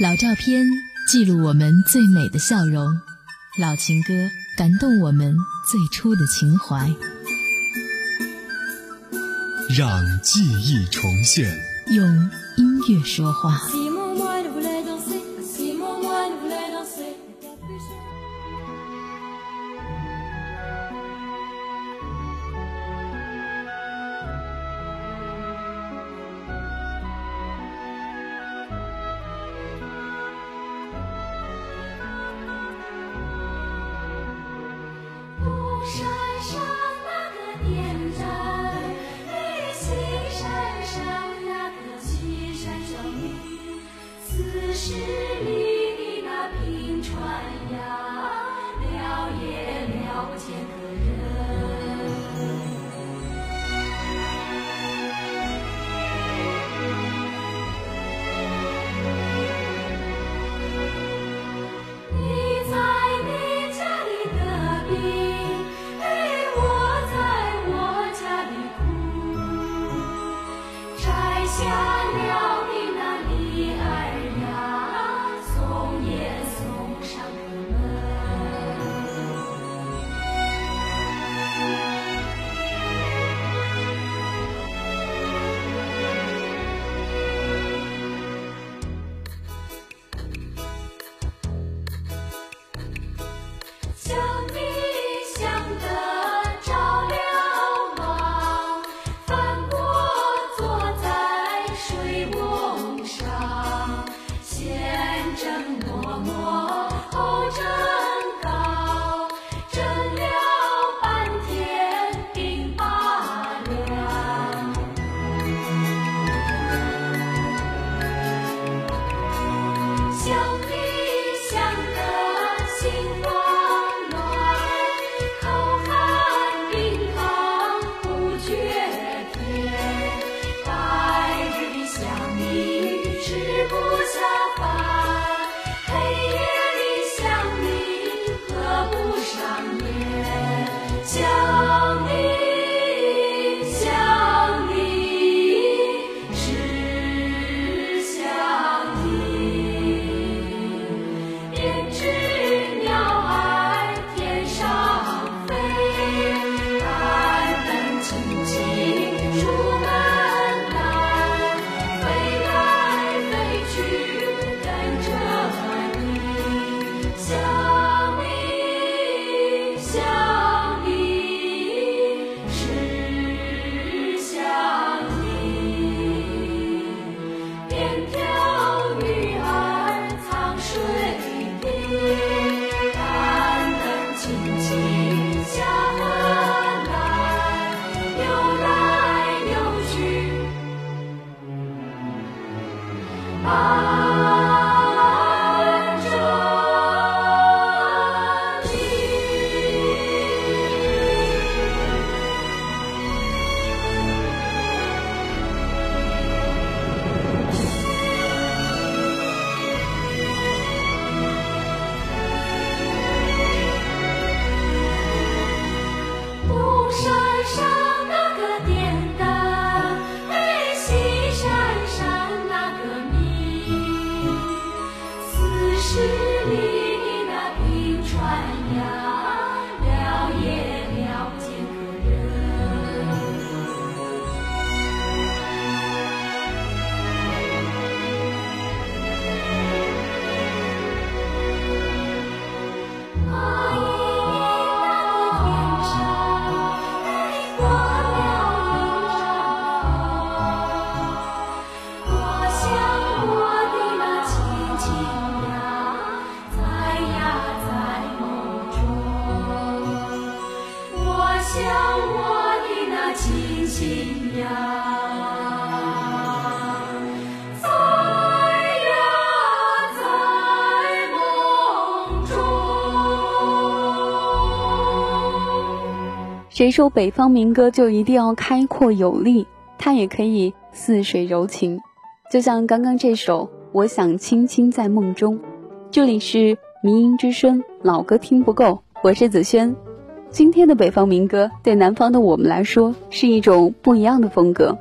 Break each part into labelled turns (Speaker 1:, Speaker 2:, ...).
Speaker 1: 老照片记录我们最美的笑容，老情歌感动我们最初的情怀。
Speaker 2: 让记忆重现，
Speaker 1: 用音乐说话。十里的那平川呀，了也了不见。
Speaker 3: 谁说北方民歌就一定要开阔有力？它也可以似水柔情，就像刚刚这首《我想轻轻在梦中》。这里是民音之声，老歌听不够，我是子轩。今天的北方民歌对南方的我们来说是一种不一样的风格。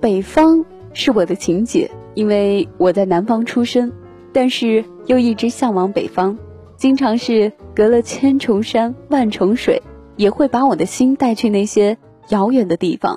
Speaker 3: 北方是我的情结，因为我在南方出生，
Speaker 1: 但是又一直向往北方，经常是隔了千重山万重水，也会把我的心带去那些遥远的地方。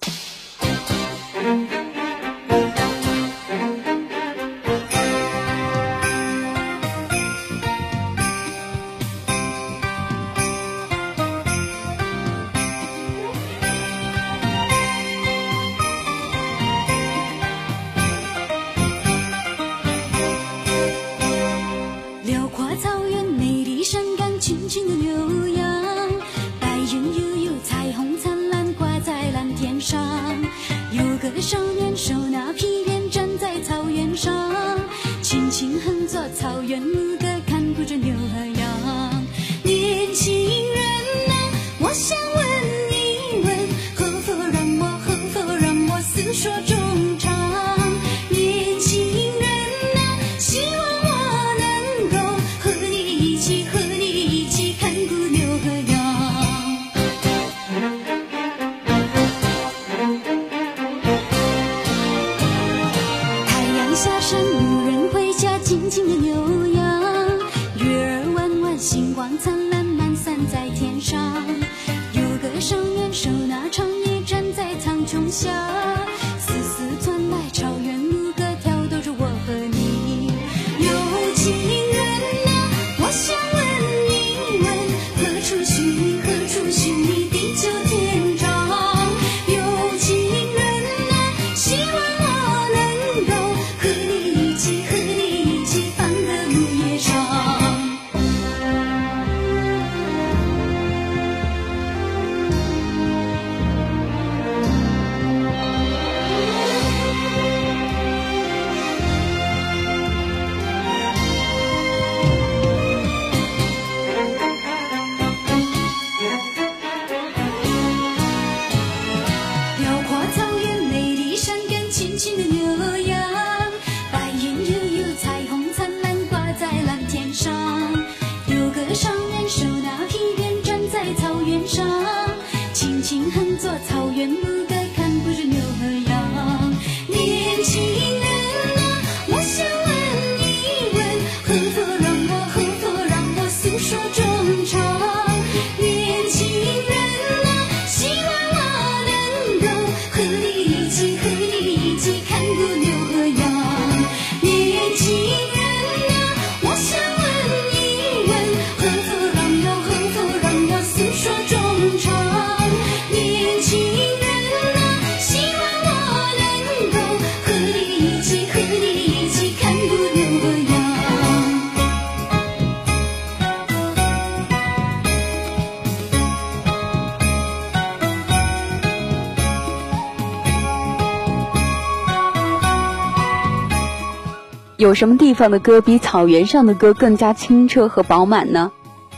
Speaker 1: 有什么地方的歌比草原上的歌更加清澈和饱满呢？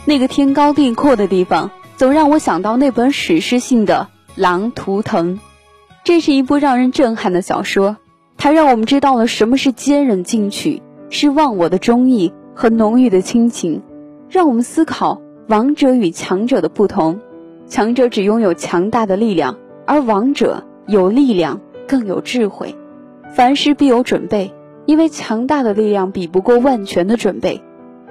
Speaker 1: 那个天高地阔的地方，总让我想到那本史诗性的《狼图腾》。这是一部让人震撼的小说，它让我们知道了什么是坚忍进取，是忘我的忠义和浓郁的亲情，让我们思考王者与强者的不同。强者只拥有强大的力量，而王者有力量，更有智慧。凡事必有准备。因为强大的力量比不过万全的准备，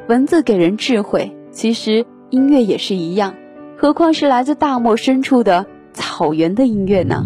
Speaker 1: 文字给人智慧，其实音乐也是一样，何况是来自大漠深处的草原的音乐呢？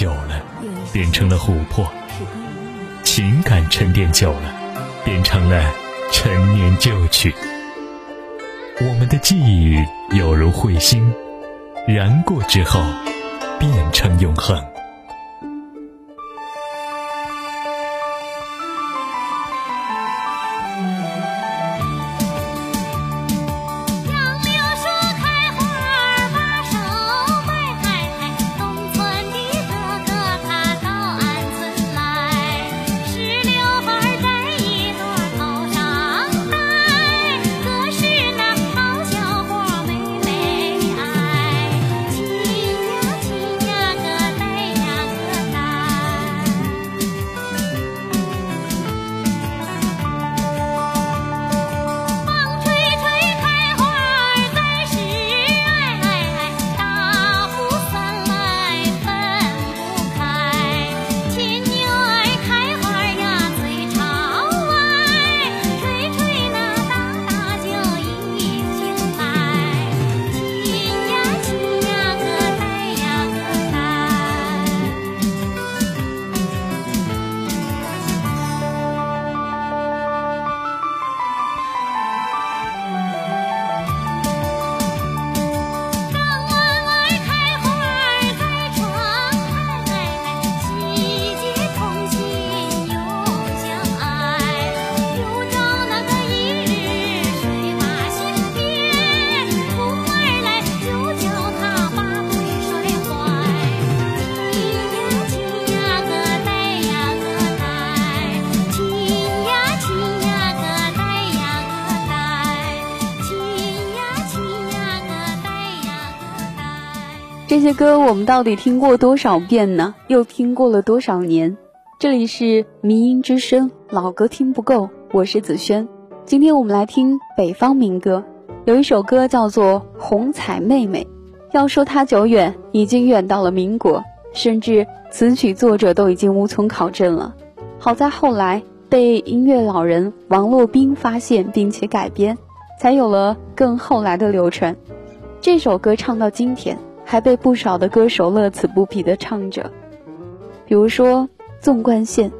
Speaker 2: 久了，变成了琥珀；情感沉淀久了，变成了陈年旧曲。我们的记忆有如彗星，燃过之后，变成永恒。
Speaker 3: 歌我们到底听过多少遍呢？又听过了多少年？这里是迷音之声，老歌听不够，我是子轩。今天我们来听北方民歌，有一首歌叫做《红彩妹妹》。要说它久远，已经远到了民国，甚至词曲作者都已经无从考证了。好在后来被音乐老人王洛宾发现并且改编，才有了更后来的流传。这首歌唱到今天。还被不少的歌手乐此不疲地唱着，比如说纵贯线，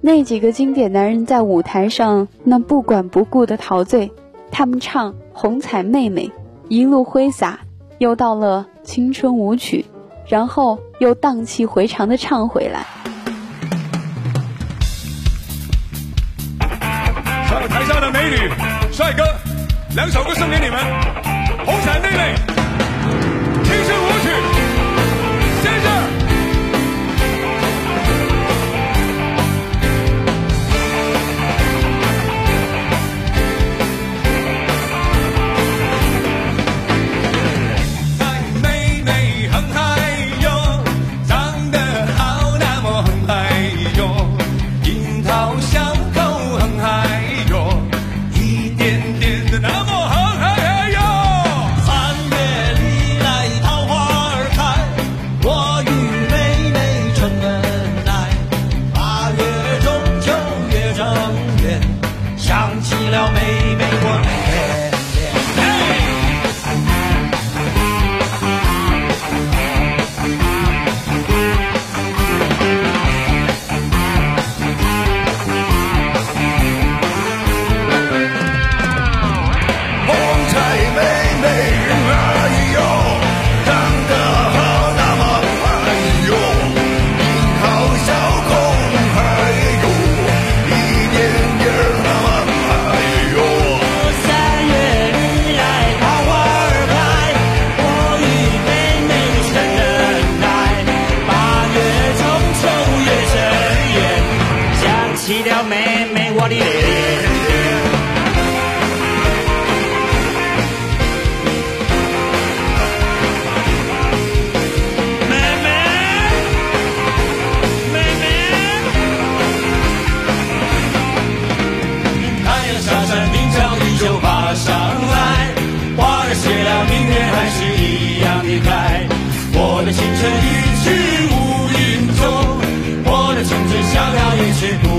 Speaker 3: 那几个经典男人在舞台上那不管不顾的陶醉，他们唱红彩妹妹，一路挥洒，又到了青春舞曲，然后又荡气回肠地唱回来。
Speaker 4: 上台下的美女、帅哥，两首歌送给你们，红彩妹妹。
Speaker 5: 妹妹我的脸妹妹妹妹太阳下山明早依旧爬上来花儿谢了明年还是一样的开我的青春一去无影踪我的青春小鸟一去不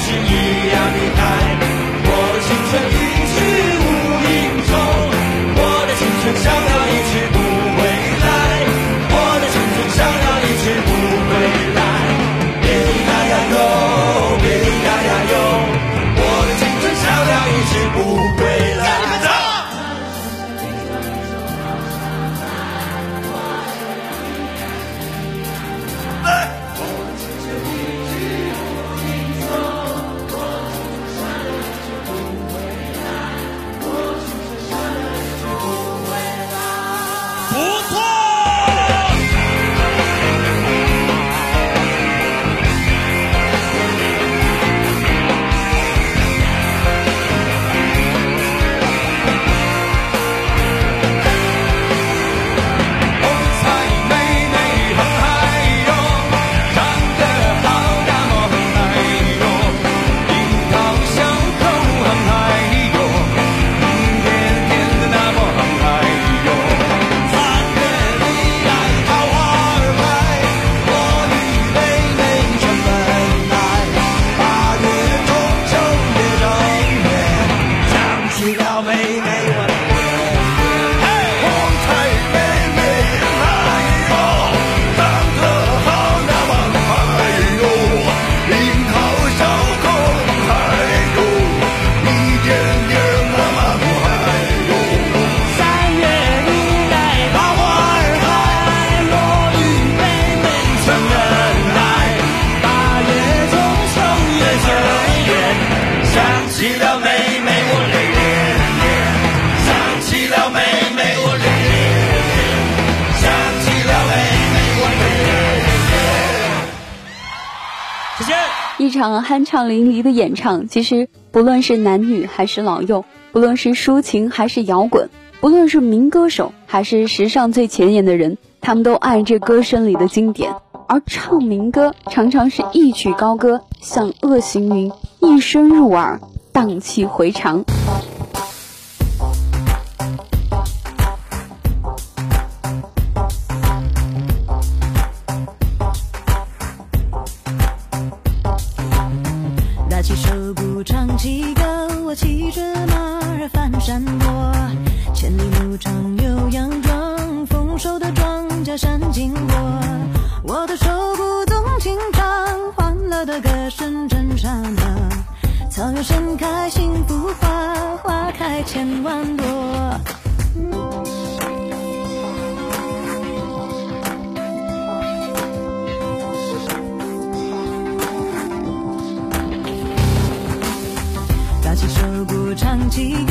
Speaker 5: 心里。
Speaker 3: 酣畅淋漓的演唱，其实不论是男女还是老幼，不论是抒情还是摇滚，不论是民歌手还是时尚最前沿的人，他们都爱这歌声里的经典。而唱民歌常常是一曲高歌，像恶行云，一声入耳，荡气回肠。
Speaker 6: 几个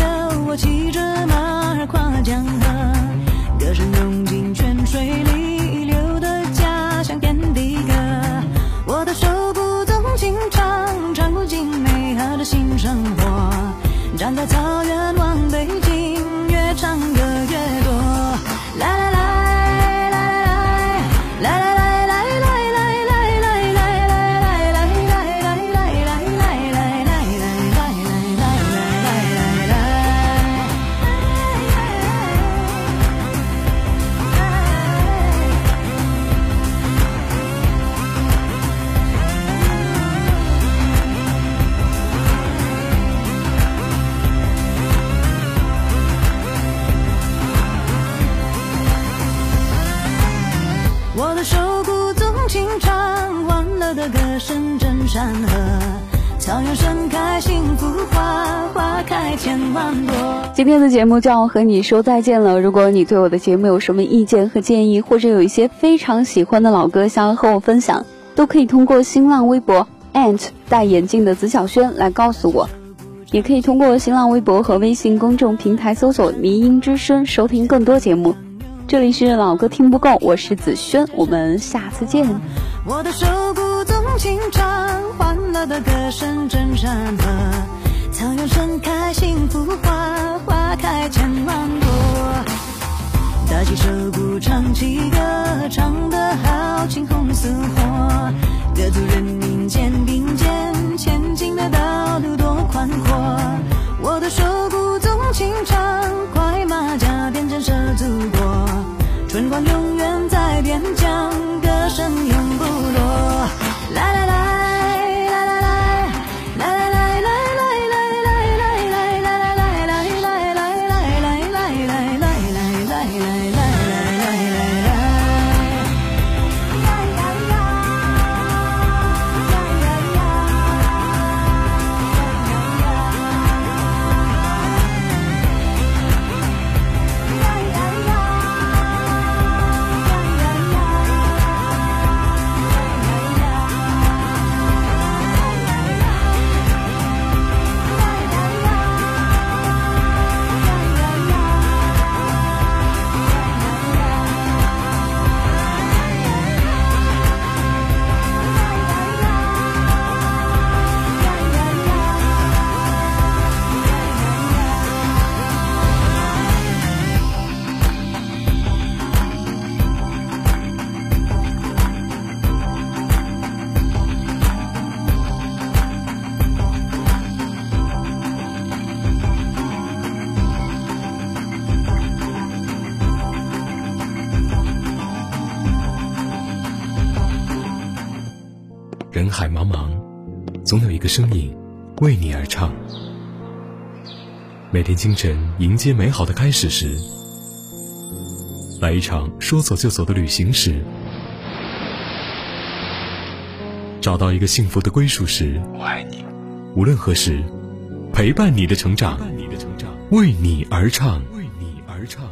Speaker 3: 今天的节目就要和你说再见了。如果你对我的节目有什么意见和建议，或者有一些非常喜欢的老歌想要和我分享，都可以通过新浪微博 ant 戴眼镜的子小轩来告诉我，也可以通过新浪微博和微信公众平台搜索“迷音之声”收听更多节目。这里是老歌听不够，我是子轩，我们下次见。
Speaker 6: 我的手鼓动情唱，欢乐的歌声草原盛开幸福花，花开千万朵。打起手鼓唱起歌，唱得好，青红似火。各族人民肩并肩，前进的道路多宽阔。我的手鼓纵情唱，快马加鞭震慑祖国。春光永远在边疆，歌声永不落。来来来
Speaker 7: 总有一个声音为你而唱。每天清晨迎接美好的开始时，来一场说走就走的旅行时，找到一个幸福的归属时，
Speaker 8: 我爱你。
Speaker 7: 无论何时，陪伴你的成长，为你而唱为你而唱。